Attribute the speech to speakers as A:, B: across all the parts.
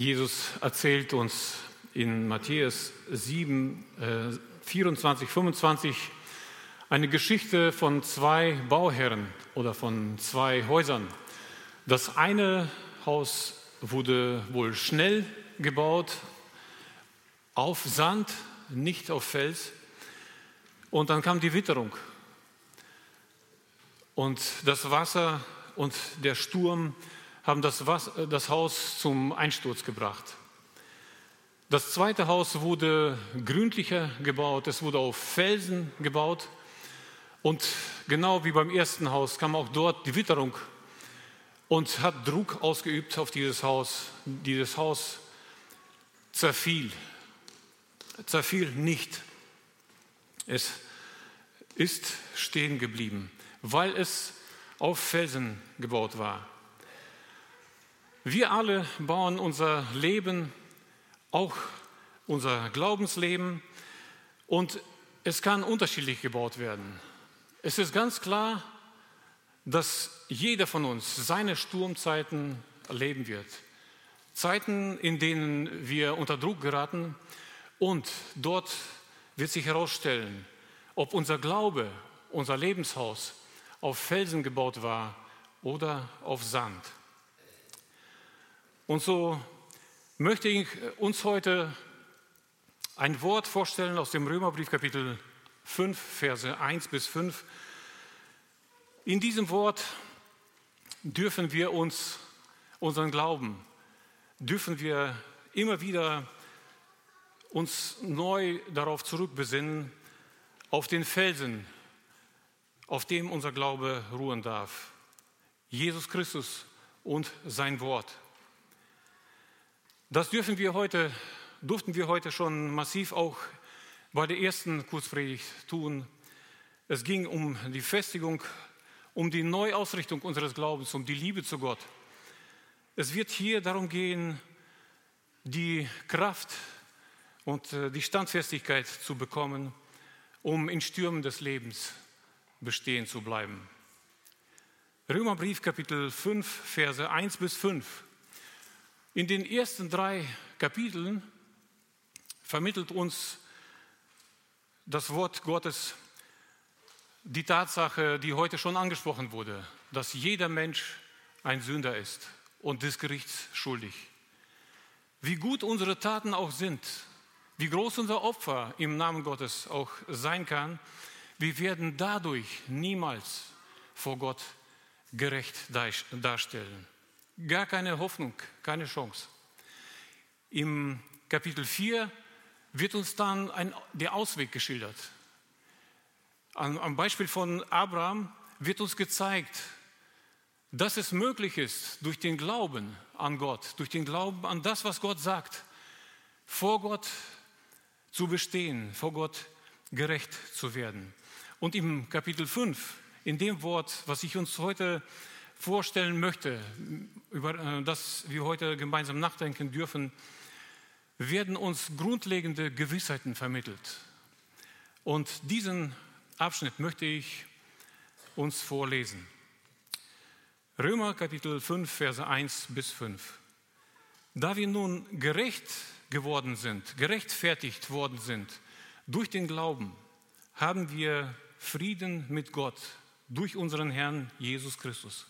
A: Jesus erzählt uns in Matthäus 7, äh, 24, 25 eine Geschichte von zwei Bauherren oder von zwei Häusern. Das eine Haus wurde wohl schnell gebaut, auf Sand, nicht auf Fels. Und dann kam die Witterung. Und das Wasser und der Sturm haben das, Wasser, das Haus zum Einsturz gebracht. Das zweite Haus wurde gründlicher gebaut, es wurde auf Felsen gebaut. Und genau wie beim ersten Haus kam auch dort die Witterung und hat Druck ausgeübt auf dieses Haus. Dieses Haus zerfiel, zerfiel nicht. Es ist stehen geblieben, weil es auf Felsen gebaut war. Wir alle bauen unser Leben, auch unser Glaubensleben, und es kann unterschiedlich gebaut werden. Es ist ganz klar, dass jeder von uns seine Sturmzeiten erleben wird. Zeiten, in denen wir unter Druck geraten und dort wird sich herausstellen, ob unser Glaube, unser Lebenshaus auf Felsen gebaut war oder auf Sand. Und so möchte ich uns heute ein Wort vorstellen aus dem Römerbrief Kapitel 5, Verse 1 bis 5. In diesem Wort dürfen wir uns unseren Glauben, dürfen wir immer wieder uns neu darauf zurückbesinnen, auf den Felsen, auf dem unser Glaube ruhen darf. Jesus Christus und sein Wort. Das dürfen wir heute, durften wir heute schon massiv auch bei der ersten Kurzpredigt tun. Es ging um die Festigung, um die Neuausrichtung unseres Glaubens, um die Liebe zu Gott. Es wird hier darum gehen, die Kraft und äh, die Standfestigkeit zu bekommen, um in Stürmen des Lebens bestehen zu bleiben. Römerbrief Kapitel 5, Verse 1 bis 5. In den ersten drei Kapiteln vermittelt uns das Wort Gottes die Tatsache, die heute schon angesprochen wurde, dass jeder Mensch ein Sünder ist und des Gerichts schuldig. Wie gut unsere Taten auch sind, wie groß unser Opfer im Namen Gottes auch sein kann, wir werden dadurch niemals vor Gott gerecht darstellen. Gar keine Hoffnung, keine Chance. Im Kapitel 4 wird uns dann ein, der Ausweg geschildert. Am, am Beispiel von Abraham wird uns gezeigt, dass es möglich ist, durch den Glauben an Gott, durch den Glauben an das, was Gott sagt, vor Gott zu bestehen, vor Gott gerecht zu werden. Und im Kapitel 5, in dem Wort, was ich uns heute vorstellen möchte, über äh, das wir heute gemeinsam nachdenken dürfen, werden uns grundlegende Gewissheiten vermittelt. Und diesen Abschnitt möchte ich uns vorlesen. Römer Kapitel 5, Verse 1 bis 5. Da wir nun gerecht geworden sind, gerechtfertigt worden sind durch den Glauben, haben wir Frieden mit Gott durch unseren Herrn Jesus Christus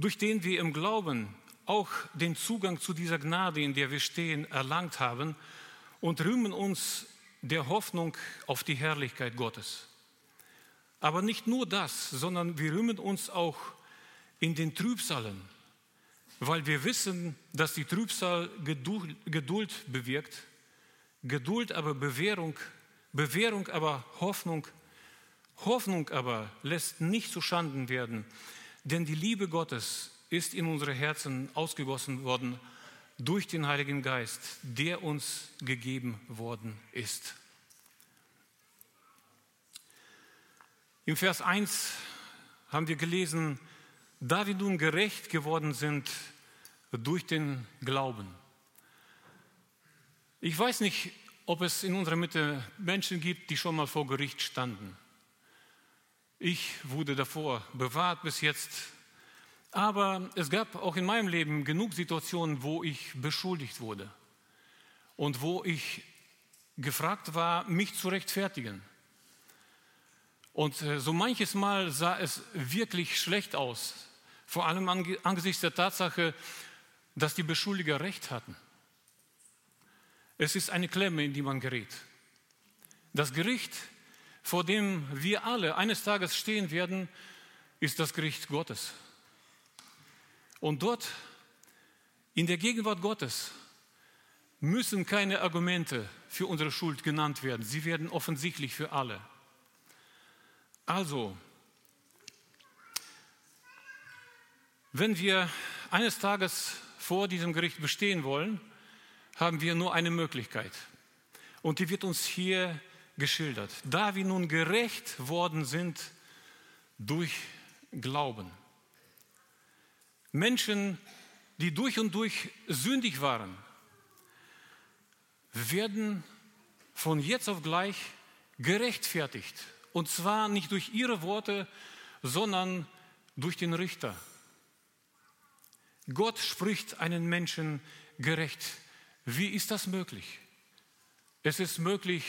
A: durch den wir im Glauben auch den Zugang zu dieser Gnade, in der wir stehen, erlangt haben und rühmen uns der Hoffnung auf die Herrlichkeit Gottes. Aber nicht nur das, sondern wir rühmen uns auch in den Trübsalen, weil wir wissen, dass die Trübsal Geduld, bewirkt, Geduld aber Bewährung, Bewährung aber Hoffnung, Hoffnung aber lässt nicht zu Schanden werden, denn die Liebe Gottes ist in unsere Herzen ausgegossen worden durch den Heiligen Geist, der uns gegeben worden ist. Im Vers 1 haben wir gelesen, da wir nun gerecht geworden sind durch den Glauben. Ich weiß nicht, ob es in unserer Mitte Menschen gibt, die schon mal vor Gericht standen. Ich wurde davor bewahrt bis jetzt. Aber es gab auch in meinem Leben genug Situationen, wo ich beschuldigt wurde und wo ich gefragt war, mich zu rechtfertigen. Und äh, so manches Mal sah es wirklich schlecht aus, vor allem angesichts der Tatsache, dass die Beschuldiger recht hatten. Es ist eine Klemme, in die man gerät. Das Gericht, vor dem wir alle eines Tages stehen werden, ist das Gericht Gottes. Und dort, in der Gegenwart Gottes, müssen keine Argumente für unsere Schuld genannt werden. Sie werden offensichtlich für alle. Also, wenn wir eines Tages vor diesem Gericht bestehen wollen, haben wir nur eine Möglichkeit. Und die wird uns hier geschildert. Da wir nun gerecht worden sind durch Glauben. Menschen, die durch und durch sündig waren, werden von jetzt auf gleich gerechtfertigt. Und zwar nicht durch ihre Worte, sondern durch den Richter. Gott spricht einen Menschen gerecht. Wie ist das möglich? Es ist möglich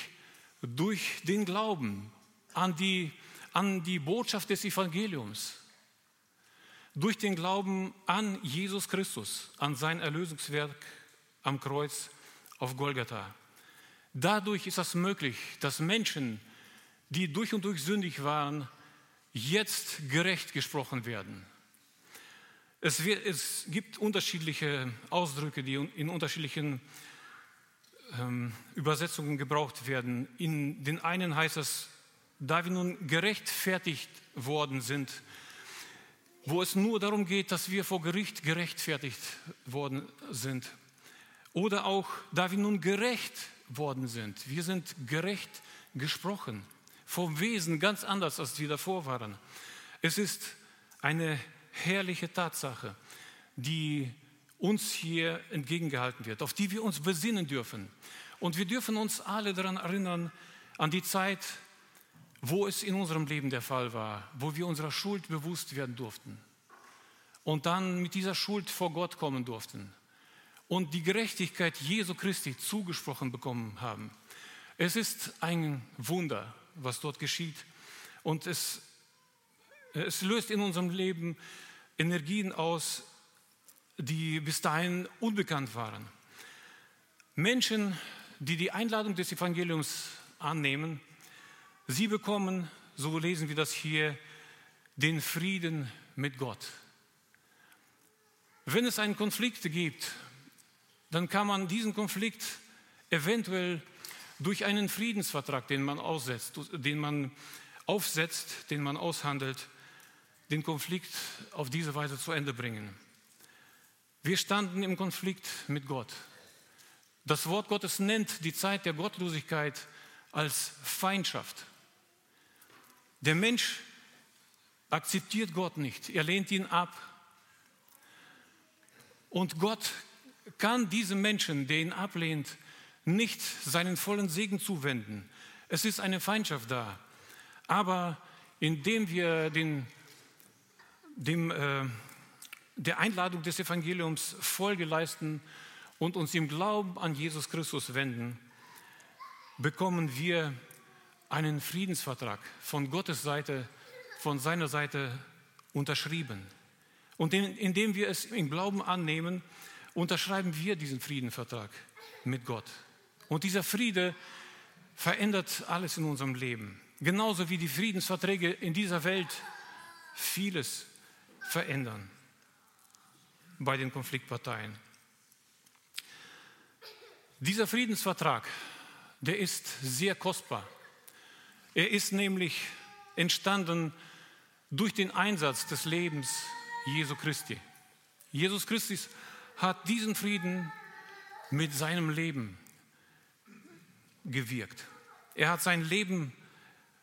A: durch den Glauben an die, an die Botschaft des Evangeliums durch den Glauben an Jesus Christus, an sein Erlösungswerk am Kreuz auf Golgatha. Dadurch ist es möglich, dass Menschen, die durch und durch sündig waren, jetzt gerecht gesprochen werden. Es, wird, es gibt unterschiedliche Ausdrücke, die in unterschiedlichen ähm, Übersetzungen gebraucht werden. In den einen heißt es, da wir nun gerechtfertigt worden sind, wo es nur darum geht, dass wir vor Gericht gerechtfertigt worden sind. Oder auch, da wir nun gerecht worden sind. Wir sind gerecht gesprochen, vom Wesen ganz anders, als wir davor waren. Es ist eine herrliche Tatsache, die uns hier entgegengehalten wird, auf die wir uns besinnen dürfen. Und wir dürfen uns alle daran erinnern, an die Zeit, wo es in unserem Leben der Fall war, wo wir unserer Schuld bewusst werden durften und dann mit dieser Schuld vor Gott kommen durften und die Gerechtigkeit Jesu Christi zugesprochen bekommen haben. Es ist ein Wunder, was dort geschieht und es, es löst in unserem Leben Energien aus, die bis dahin unbekannt waren. Menschen, die die Einladung des Evangeliums annehmen, Sie bekommen, so lesen wir das hier, den Frieden mit Gott. Wenn es einen Konflikt gibt, dann kann man diesen Konflikt eventuell durch einen Friedensvertrag, den man aussetzt, den man aufsetzt, den man aushandelt, den Konflikt auf diese Weise zu Ende bringen. Wir standen im Konflikt mit Gott. Das Wort Gottes nennt die Zeit der Gottlosigkeit als Feindschaft. Der Mensch akzeptiert Gott nicht, er lehnt ihn ab. Und Gott kann diesem Menschen, der ihn ablehnt, nicht seinen vollen Segen zuwenden. Es ist eine Feindschaft da. Aber indem wir den, dem, äh, der Einladung des Evangeliums Folge leisten und uns im Glauben an Jesus Christus wenden, bekommen wir einen Friedensvertrag von Gottes Seite, von seiner Seite unterschrieben. Und indem wir es im Glauben annehmen, unterschreiben wir diesen Friedenvertrag mit Gott. Und dieser Friede verändert alles in unserem Leben. Genauso wie die Friedensverträge in dieser Welt vieles verändern bei den Konfliktparteien. Dieser Friedensvertrag, der ist sehr kostbar. Er ist nämlich entstanden durch den Einsatz des Lebens Jesu Christi. Jesus Christus hat diesen Frieden mit seinem Leben gewirkt. Er hat sein Leben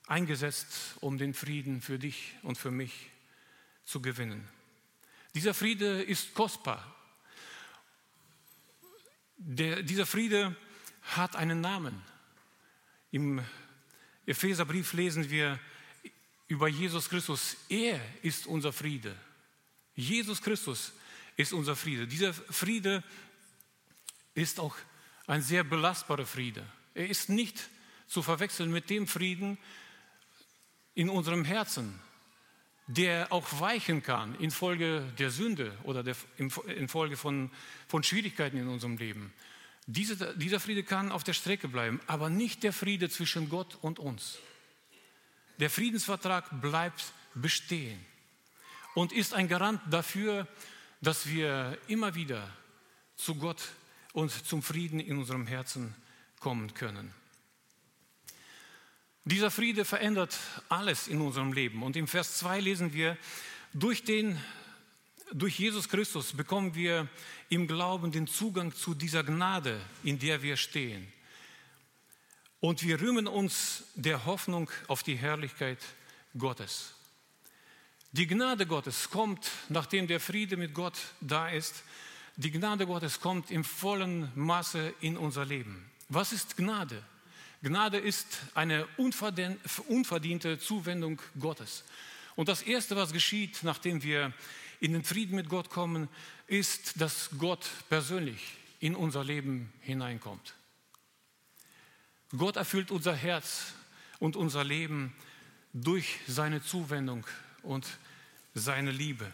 A: eingesetzt, um den Frieden für dich und für mich zu gewinnen. Dieser Friede ist kostbar. Der, dieser Friede hat einen Namen. Im Epheserbrief lesen wir über Jesus Christus. Er ist unser Friede. Jesus Christus ist unser Friede. Dieser Friede ist auch ein sehr belastbarer Friede. Er ist nicht zu verwechseln mit dem Frieden in unserem Herzen, der auch weichen kann infolge der Sünde oder der, infolge von, von Schwierigkeiten in unserem Leben. Diese, dieser Friede kann auf der Strecke bleiben, aber nicht der Friede zwischen Gott und uns. Der Friedensvertrag bleibt bestehen und ist ein Garant dafür, dass wir immer wieder zu Gott und zum Frieden in unserem Herzen kommen können. Dieser Friede verändert alles in unserem Leben. Und im Vers 2 lesen wir, durch, den, durch Jesus Christus bekommen wir im Glauben den Zugang zu dieser Gnade, in der wir stehen. Und wir rühmen uns der Hoffnung auf die Herrlichkeit Gottes. Die Gnade Gottes kommt, nachdem der Friede mit Gott da ist, die Gnade Gottes kommt im vollen Maße in unser Leben. Was ist Gnade? Gnade ist eine unverdiente Zuwendung Gottes. Und das Erste, was geschieht, nachdem wir in den Frieden mit Gott kommen, ist, dass Gott persönlich in unser Leben hineinkommt. Gott erfüllt unser Herz und unser Leben durch seine Zuwendung und seine Liebe.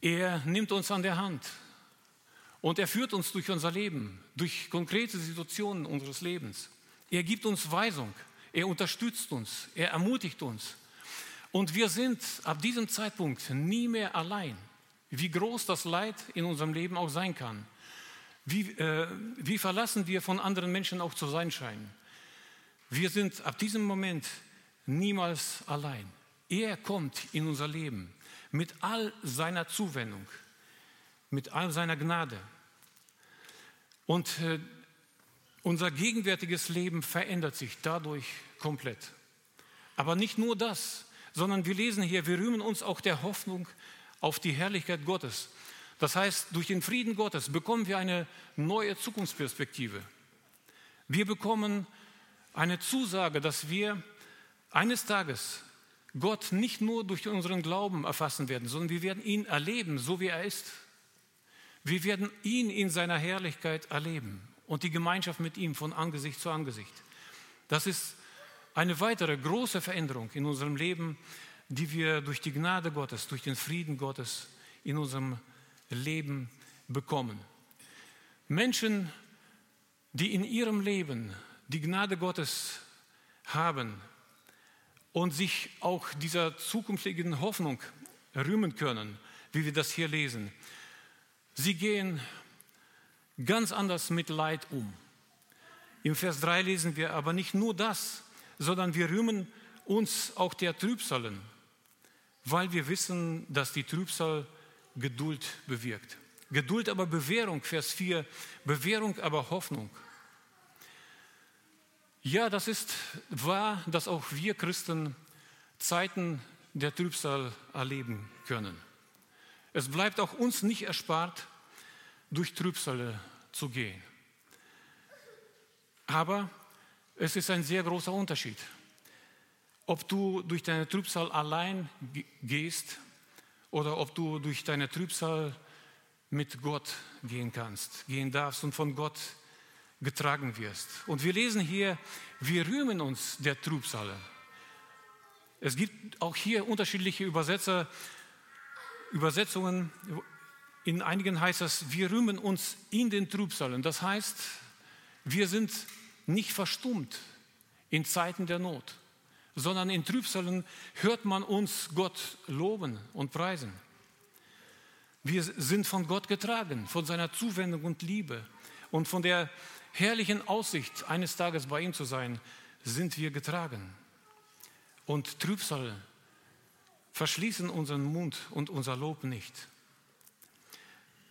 A: Er nimmt uns an der Hand und er führt uns durch unser Leben, durch konkrete Situationen unseres Lebens. Er gibt uns Weisung, er unterstützt uns, er ermutigt uns. Und wir sind ab diesem Zeitpunkt nie mehr allein, wie groß das Leid in unserem Leben auch sein kann. Wie, äh, wie verlassen wir von anderen Menschen auch zu sein scheinen. Wir sind ab diesem Moment niemals allein. Er kommt in unser Leben mit all seiner Zuwendung mit all seiner Gnade. Und äh, unser gegenwärtiges Leben verändert sich dadurch komplett. Aber nicht nur das, sondern wir lesen hier, wir rühmen uns auch der Hoffnung auf die Herrlichkeit Gottes. Das heißt, durch den Frieden Gottes bekommen wir eine neue Zukunftsperspektive. Wir bekommen eine Zusage, dass wir eines Tages Gott nicht nur durch unseren Glauben erfassen werden, sondern wir werden ihn erleben, so wie er ist. Wir werden ihn in seiner Herrlichkeit erleben und die Gemeinschaft mit ihm von Angesicht zu Angesicht. Das ist eine weitere große Veränderung in unserem Leben, die wir durch die Gnade Gottes, durch den Frieden Gottes in unserem Leben bekommen. Menschen, die in ihrem Leben die Gnade Gottes haben und sich auch dieser zukünftigen Hoffnung rühmen können, wie wir das hier lesen, Sie gehen ganz anders mit Leid um. Im Vers 3 lesen wir aber nicht nur das, sondern wir rühmen uns auch der Trübsalen, weil wir wissen, dass die Trübsal Geduld bewirkt. Geduld aber Bewährung, Vers 4, Bewährung aber Hoffnung. Ja, das ist wahr, dass auch wir Christen Zeiten der Trübsal erleben können. Es bleibt auch uns nicht erspart, durch Trübsale zu gehen. Aber es ist ein sehr großer Unterschied, ob du durch deine Trübsal allein gehst oder ob du durch deine Trübsal mit Gott gehen kannst, gehen darfst und von Gott getragen wirst. Und wir lesen hier, wir rühmen uns der Trübsale. Es gibt auch hier unterschiedliche Übersetzer, Übersetzungen, in einigen heißt es, wir rühmen uns in den Trübsalen. Das heißt, wir sind nicht verstummt in Zeiten der Not, sondern in Trübsalen hört man uns Gott loben und preisen. Wir sind von Gott getragen, von seiner Zuwendung und Liebe und von der herrlichen Aussicht, eines Tages bei ihm zu sein, sind wir getragen. Und Trübsal verschließen unseren Mund und unser Lob nicht.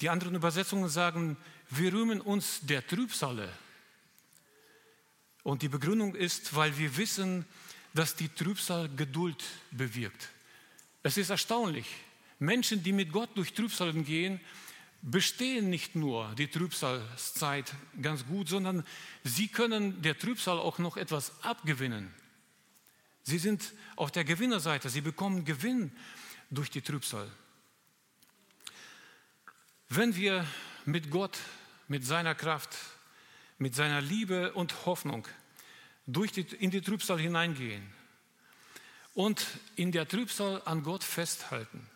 A: Die anderen Übersetzungen sagen, wir rühmen uns der Trübsale. Und die Begründung ist, weil wir wissen, dass die Trübsal Geduld bewirkt. Es ist erstaunlich. Menschen, die mit Gott durch Trübsalen gehen, bestehen nicht nur die Trübsalzeit ganz gut, sondern sie können der Trübsal auch noch etwas abgewinnen. Sie sind auf der Gewinnerseite, sie bekommen Gewinn durch die Trübsal. Wenn wir mit Gott, mit seiner Kraft, mit seiner Liebe und Hoffnung durch die, in die Trübsal hineingehen und in der Trübsal an Gott festhalten,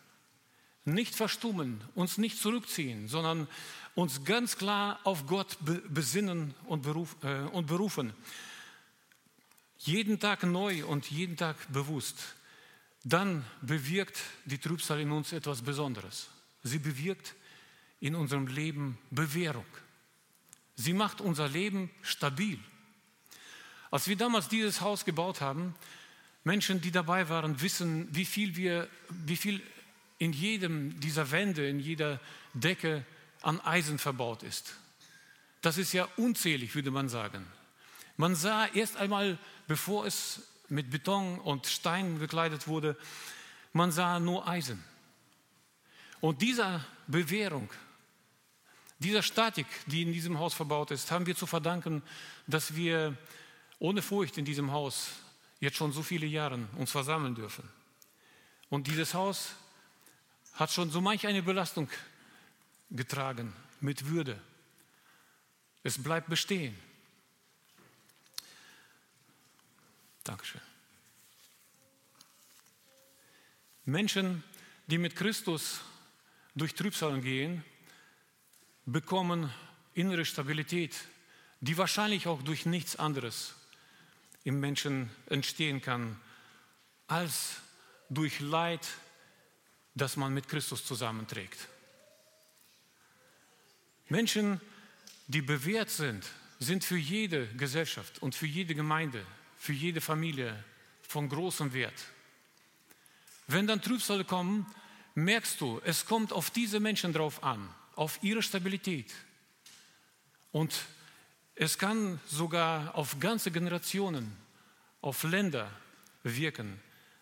A: nicht verstummen, uns nicht zurückziehen, sondern uns ganz klar auf Gott besinnen und, beruf, äh, und berufen. Jeden Tag neu und jeden Tag bewusst. Dann bewirkt die Trübsal in uns etwas Besonderes. Sie bewirkt in unserem Leben Bewährung. Sie macht unser Leben stabil. Als wir damals dieses Haus gebaut haben, Menschen, die dabei waren, wissen, wie viel, wir, wie viel in jedem dieser Wände, in jeder Decke an Eisen verbaut ist. Das ist ja unzählig, würde man sagen. Man sah erst einmal, bevor es mit Beton und Stein bekleidet wurde, man sah nur Eisen. Und dieser Bewährung, dieser Statik, die in diesem Haus verbaut ist, haben wir zu verdanken, dass wir ohne Furcht in diesem Haus jetzt schon so viele Jahre uns versammeln dürfen. Und dieses Haus hat schon so manch eine Belastung getragen mit Würde. Es bleibt bestehen. Dankeschön. Menschen, die mit Christus durch Trübsalen gehen, bekommen innere Stabilität, die wahrscheinlich auch durch nichts anderes im Menschen entstehen kann, als durch Leid, das man mit Christus zusammenträgt. Menschen, die bewährt sind, sind für jede Gesellschaft und für jede Gemeinde, für jede Familie von großem Wert. Wenn dann Trübsale kommen, merkst du, es kommt auf diese Menschen drauf an, auf ihre Stabilität. Und es kann sogar auf ganze Generationen, auf Länder wirken,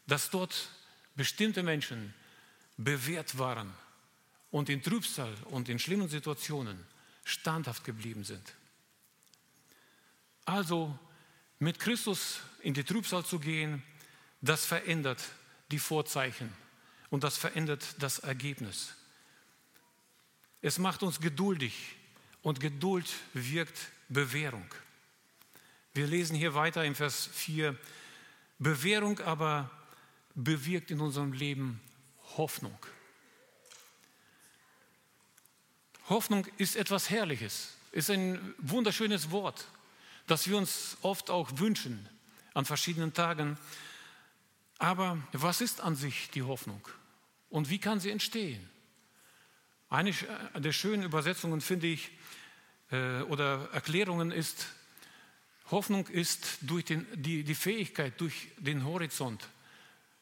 A: dass dort bestimmte Menschen bewährt waren und in Trübsal und in schlimmen Situationen standhaft geblieben sind. Also mit Christus in die Trübsal zu gehen, das verändert die Vorzeichen und das verändert das Ergebnis. Es macht uns geduldig und Geduld wirkt Bewährung. Wir lesen hier weiter im Vers 4, Bewährung aber bewirkt in unserem Leben Hoffnung. Hoffnung ist etwas Herrliches, ist ein wunderschönes Wort, das wir uns oft auch wünschen an verschiedenen Tagen. Aber was ist an sich die Hoffnung und wie kann sie entstehen? Eine der schönen Übersetzungen finde ich äh, oder Erklärungen ist, Hoffnung ist durch den, die, die Fähigkeit, durch den Horizont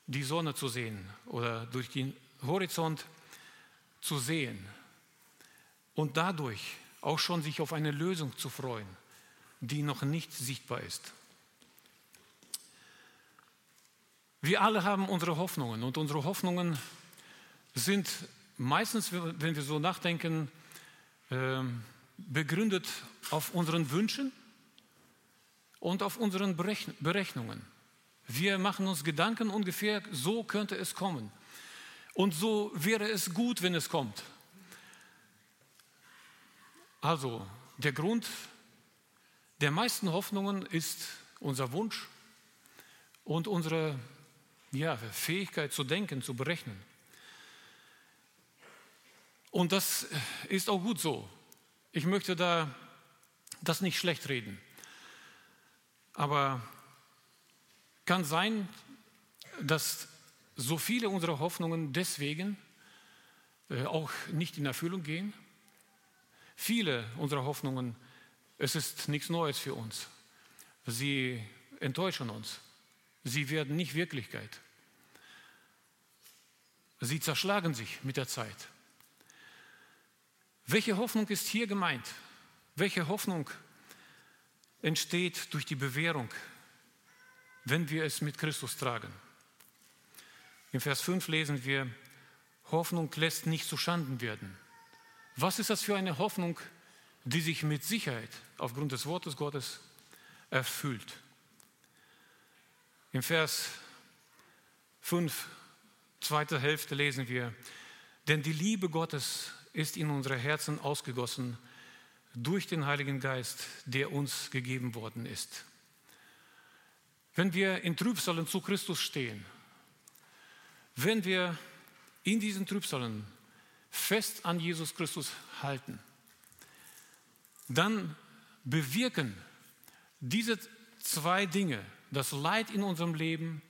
A: die Sonne zu sehen oder durch den Horizont zu sehen und dadurch auch schon sich auf eine Lösung zu freuen, die noch nicht sichtbar ist. Wir alle haben unsere Hoffnungen und unsere Hoffnungen sind meistens, wenn wir so nachdenken, ähm, begründet auf unseren Wünschen und auf unseren Berechnungen. Wir machen uns Gedanken ungefähr, so könnte es kommen. Und so wäre es gut, wenn es kommt. Also der Grund der meisten Hoffnungen ist unser Wunsch und unsere ja, Fähigkeit zu denken, zu berechnen. Und das ist auch gut so. Ich möchte da das nicht schlecht reden. Aber kann sein, dass so viele unserer Hoffnungen deswegen äh, auch nicht in Erfüllung gehen, Viele unserer Hoffnungen, es ist nichts Neues für uns. Sie enttäuschen uns. Sie werden nicht Wirklichkeit. Sie zerschlagen sich mit der Zeit. Welche Hoffnung ist hier gemeint? Welche Hoffnung entsteht durch die Bewährung, wenn wir es mit Christus tragen? Im Vers 5 lesen wir, Hoffnung lässt nicht zu Schanden werden. Was ist das für eine Hoffnung, die sich mit Sicherheit aufgrund des Wortes Gottes erfüllt? Im Vers 5, zweite Hälfte lesen wir, denn die Liebe Gottes ist in unsere Herzen ausgegossen durch den Heiligen Geist, der uns gegeben worden ist. Wenn wir in Trübsalen zu Christus stehen, wenn wir in diesen Trübsalen fest an Jesus Christus halten, dann bewirken diese zwei Dinge, das Leid in unserem Leben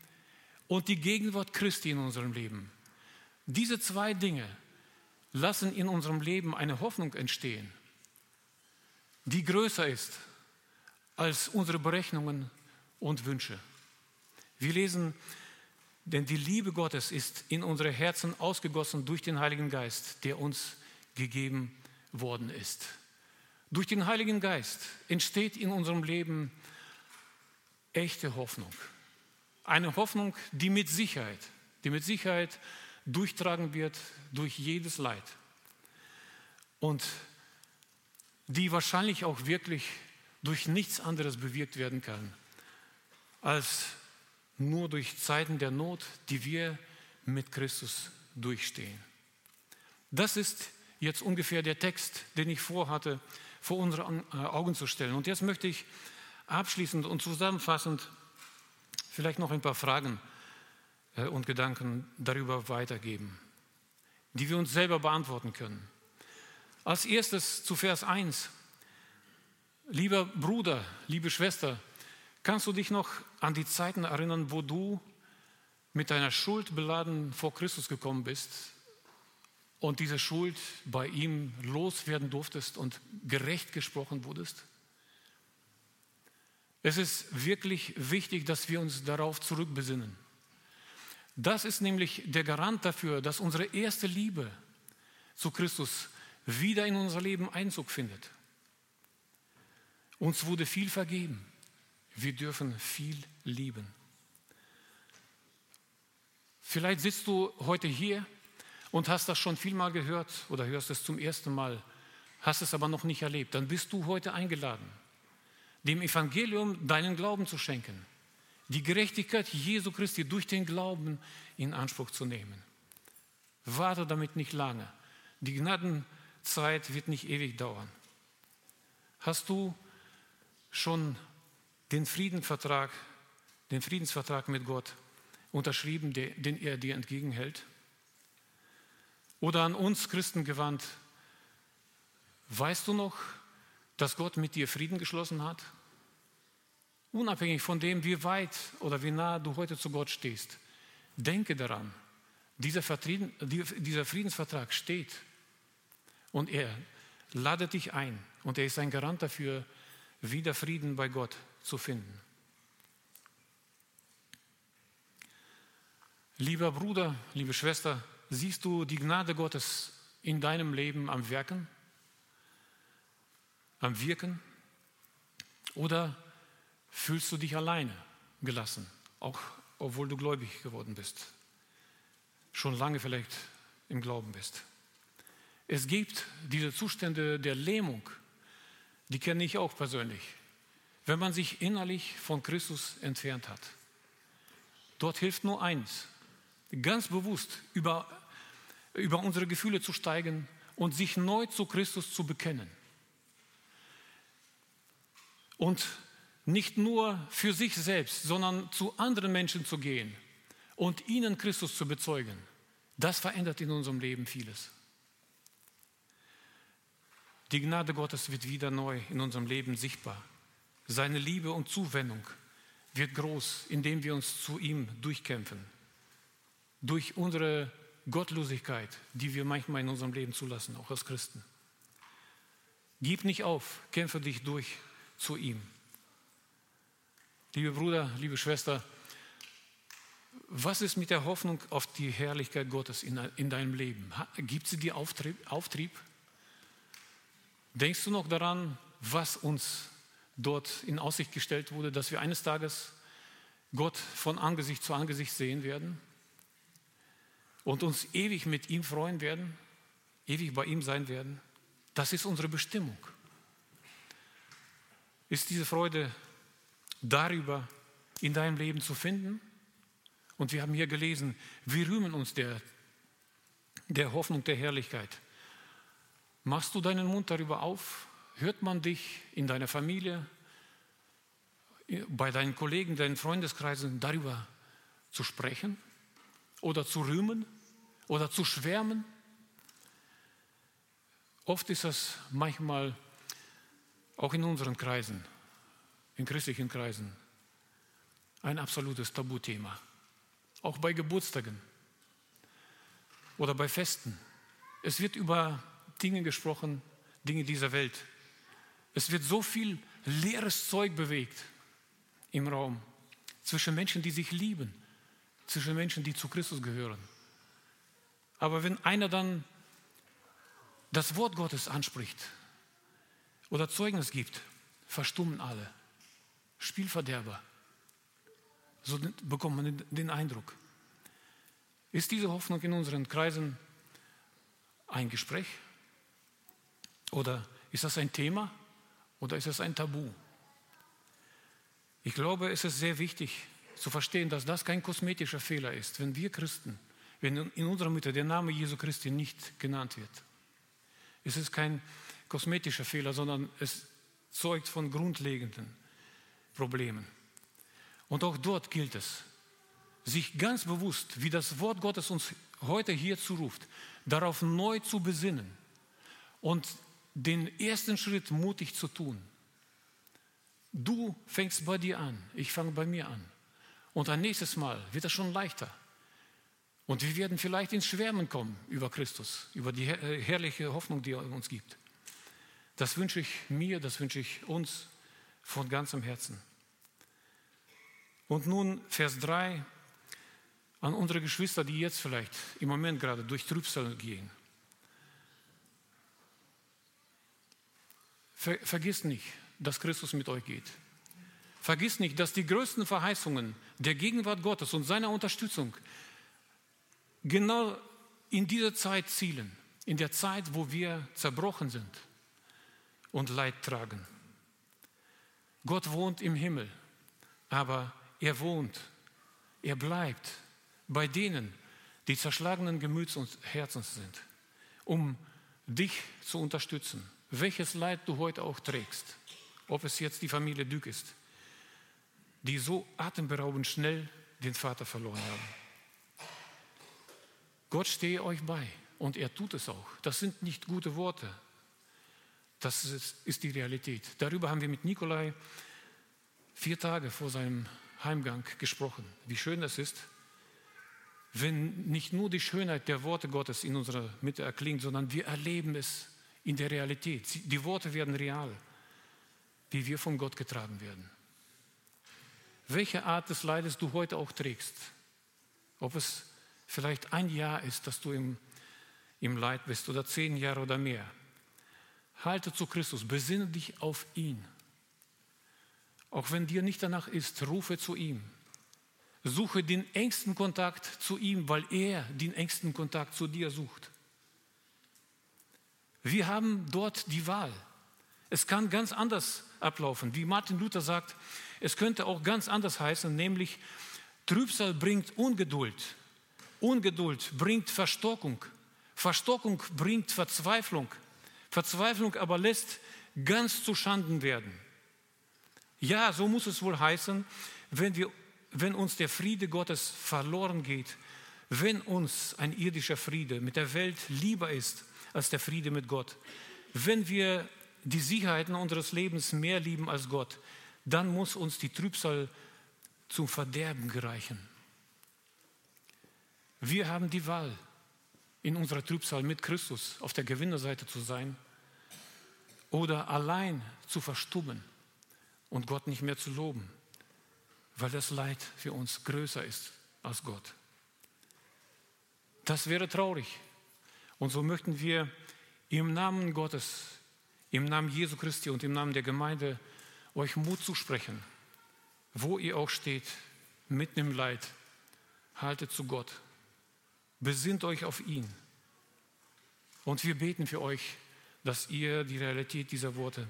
A: und die Gegenwart Christi in unserem Leben, diese zwei Dinge lassen in unserem Leben eine Hoffnung entstehen, die größer ist als unsere Berechnungen und Wünsche. Wir lesen, denn die Liebe Gottes ist in unsere Herzen ausgegossen durch den Heiligen Geist, der uns gegeben worden ist. Durch den Heiligen Geist entsteht in unserem Leben echte Hoffnung. Eine Hoffnung, die mit Sicherheit, die mit Sicherheit durchtragen wird durch jedes Leid. Und die wahrscheinlich auch wirklich durch nichts anderes bewirkt werden kann, als nur durch Zeiten der Not, die wir mit Christus durchstehen. Das ist jetzt ungefähr der Text, den ich vorhatte, vor unsere äh, Augen zu stellen. Und jetzt möchte ich abschließend und zusammenfassend vielleicht noch ein paar Fragen äh, und Gedanken darüber weitergeben, die wir uns selber beantworten können. Als erstes zu Vers 1. Lieber Bruder, liebe Schwester, kannst du dich noch an die Zeiten erinnern, wo du mit deiner Schuld beladen vor Christus gekommen bist und diese Schuld bei ihm loswerden durftest und gerecht gesprochen wurdest? Es ist wirklich wichtig, dass wir uns darauf zurückbesinnen. Das ist nämlich der Garant dafür, dass unsere erste Liebe zu Christus wieder in unser Leben Einzug findet. Uns wurde viel vergeben. Wir dürfen viel lieben. Vielleicht sitzt du heute hier und hast das schon vielmal gehört oder hörst es zum ersten Mal, hast es aber noch nicht erlebt. Dann bist du heute eingeladen, dem Evangelium deinen Glauben zu schenken, die Gerechtigkeit Jesu Christi durch den Glauben in Anspruch zu nehmen. Warte damit nicht lange. Die Gnadenzeit wird nicht ewig dauern. Hast du schon den Friedensvertrag, den Friedensvertrag mit Gott unterschrieben, den er dir entgegenhält? Oder an uns Christen gewandt, weißt du noch, dass Gott mit dir Frieden geschlossen hat? Unabhängig von dem, wie weit oder wie nah du heute zu Gott stehst, denke daran, dieser, dieser Friedensvertrag steht und er ladet dich ein und er ist ein Garant dafür, wieder Frieden bei Gott zu finden. Lieber Bruder, liebe Schwester, siehst du die Gnade Gottes in deinem Leben am Wirken? am Wirken? Oder fühlst du dich alleine gelassen, auch obwohl du gläubig geworden bist, schon lange vielleicht im Glauben bist? Es gibt diese Zustände der Lähmung, die kenne ich auch persönlich, wenn man sich innerlich von Christus entfernt hat. Dort hilft nur eins, ganz bewusst über, über unsere Gefühle zu steigen und sich neu zu Christus zu bekennen und nicht nur für sich selbst, sondern zu anderen Menschen zu gehen und ihnen Christus zu bezeugen, das verändert in unserem Leben vieles. Die Gnade Gottes wird wieder neu in unserem Leben sichtbar. Seine Liebe und Zuwendung wird groß, indem wir uns zu ihm durchkämpfen. Durch unsere Gottlosigkeit, die wir manchmal in unserem Leben zulassen, auch als Christen. Gib nicht auf, kämpfe dich durch zu ihm. Liebe Bruder, liebe Schwester, was ist mit der Hoffnung auf die Herrlichkeit Gottes in, in deinem Leben? Gibt sie dir Auftrieb, Auftrieb? Denkst du noch daran, was uns dort in Aussicht gestellt wurde, dass wir eines Tages Gott von Angesicht zu Angesicht sehen werden und uns ewig mit ihm freuen werden, ewig bei ihm sein werden? Das ist unsere Bestimmung ist diese Freude darüber in deinem Leben zu finden. Und wir haben hier gelesen, wir rühmen uns der, der Hoffnung der Herrlichkeit. Machst du deinen Mund darüber auf? Hört man dich in deiner Familie, bei deinen Kollegen, deinen Freundeskreisen darüber zu sprechen oder zu rühmen oder zu schwärmen? Oft ist das manchmal auch in unseren Kreisen, in christlichen Kreisen, ein absolutes Tabuthema. Auch bei Geburtstagen oder bei Festen. Es wird über Dinge gesprochen, Dinge dieser Welt. Es wird so viel leeres Zeug bewegt im Raum zwischen Menschen, die sich lieben, zwischen Menschen, die zu Christus gehören. Aber wenn einer dann das Wort Gottes anspricht oder Zeugnis gibt, verstummen alle. Spielverderber. So bekommt man den Eindruck. Ist diese Hoffnung in unseren Kreisen ein Gespräch? Oder ist das ein Thema? Oder ist es ein Tabu? Ich glaube, es ist sehr wichtig zu verstehen, dass das kein kosmetischer Fehler ist, wenn wir Christen, wenn in unserer Mitte der Name Jesu Christi nicht genannt wird. Es ist kein kosmetischer Fehler, sondern es zeugt von grundlegenden Problemen. Und auch dort gilt es, sich ganz bewusst, wie das Wort Gottes uns heute hier zuruft, darauf neu zu besinnen und den ersten Schritt mutig zu tun. Du fängst bei dir an, ich fange bei mir an. Und ein nächstes Mal wird es schon leichter. Und wir werden vielleicht ins Schwärmen kommen über Christus, über die äh, herrliche Hoffnung, die er uns gibt. Das wünsche ich mir, das wünsche ich uns von ganzem Herzen. Und nun Vers 3 an unsere Geschwister, die jetzt vielleicht im Moment gerade durch Trübsal gehen. Ver, vergiss nicht, dass Christus mit euch geht. Vergiss nicht, dass die größten Verheißungen der Gegenwart Gottes und seiner Unterstützung genau in diese Zeit zielen, in der Zeit, wo wir zerbrochen sind und Leid tragen. Gott wohnt im Himmel, aber er wohnt, er bleibt bei denen, die zerschlagenen Gemüts und Herzens sind, um dich zu unterstützen, welches Leid du heute auch trägst, ob es jetzt die Familie Dück ist, die so atemberaubend schnell den Vater verloren haben. Gott stehe euch bei und er tut es auch. Das sind nicht gute Worte. Das ist, die Realität. Darüber haben wir mit Nikolai vier Tage vor seinem Heimgang gesprochen. Wie schön es ist, wenn nicht nur die Schönheit der Worte Gottes in unserer Mitte erklingt, sondern wir erleben es in der Realität. Die Worte werden real, wie wir von Gott getragen werden. Welche Art des Leides du heute auch trägst, ob es vielleicht ein Jahr ist, dass du im, im Leid bist oder zehn Jahre oder mehr. Halte zu Christus, besinne dich auf ihn. Auch wenn dir nicht danach ist, rufe zu ihm. Suche den engsten Kontakt zu ihm, weil er den engsten Kontakt zu dir sucht. Wir haben dort die Wahl. Es kann ganz anders ablaufen. Wie Martin Luther sagt, es könnte auch ganz anders heißen, nämlich Trübsal bringt Ungeduld. Ungeduld bringt Verstockung. Verstockung bringt Verzweiflung. Verzweiflung aber lässt ganz zu Schanden werden. Ja, so muss es wohl heißen, wenn, wir, wenn uns der Friede Gottes verloren geht, wenn uns ein irdischer Friede mit der Welt lieber ist als der Friede mit Gott, wenn wir die Sicherheiten unseres Lebens mehr lieben als Gott, dann muss uns die Trübsal zum Verderben gereichen. Wir haben die Wahl, in unserer Trübsal mit Christus auf der Gewinnerseite zu sein oder allein zu verstummen und Gott nicht mehr zu loben, weil das Leid für uns größer ist als Gott. Das wäre traurig. Und so möchten wir im Namen Gottes, im Namen Jesu Christi und im Namen der Gemeinde euch Mut zusprechen, wo ihr auch steht, mitten im Leid. Haltet zu Gott. Besinnt euch auf ihn. Und wir beten für euch, dass ihr die Realität dieser Worte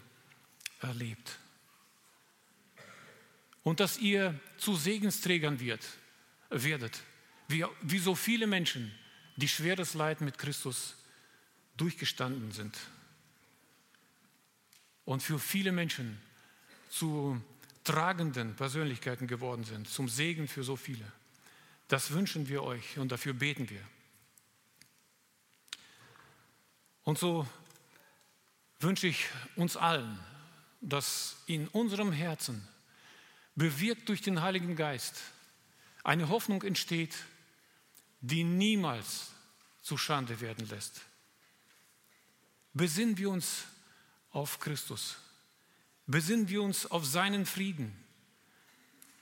A: erlebt. Und dass ihr zu Segensträgern wird, werdet, wie, wie so viele Menschen, die schweres Leid mit Christus durchgestanden sind, und für viele Menschen zu tragenden Persönlichkeiten geworden sind, zum Segen für so viele. Das wünschen wir euch und dafür beten wir. Und so wünsche ich uns allen, dass in unserem Herzen, bewirkt durch den Heiligen Geist, eine Hoffnung entsteht, die niemals zu Schande werden lässt. Besinnen wir uns auf Christus. Besinnen wir uns auf seinen Frieden.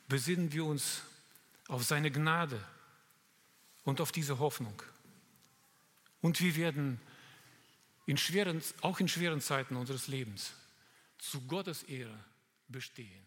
A: Besinnen wir uns auf seine Gnade und auf diese Hoffnung. Und wir werden in schweren, auch in schweren Zeiten unseres Lebens zu Gottes Ehre bestehen.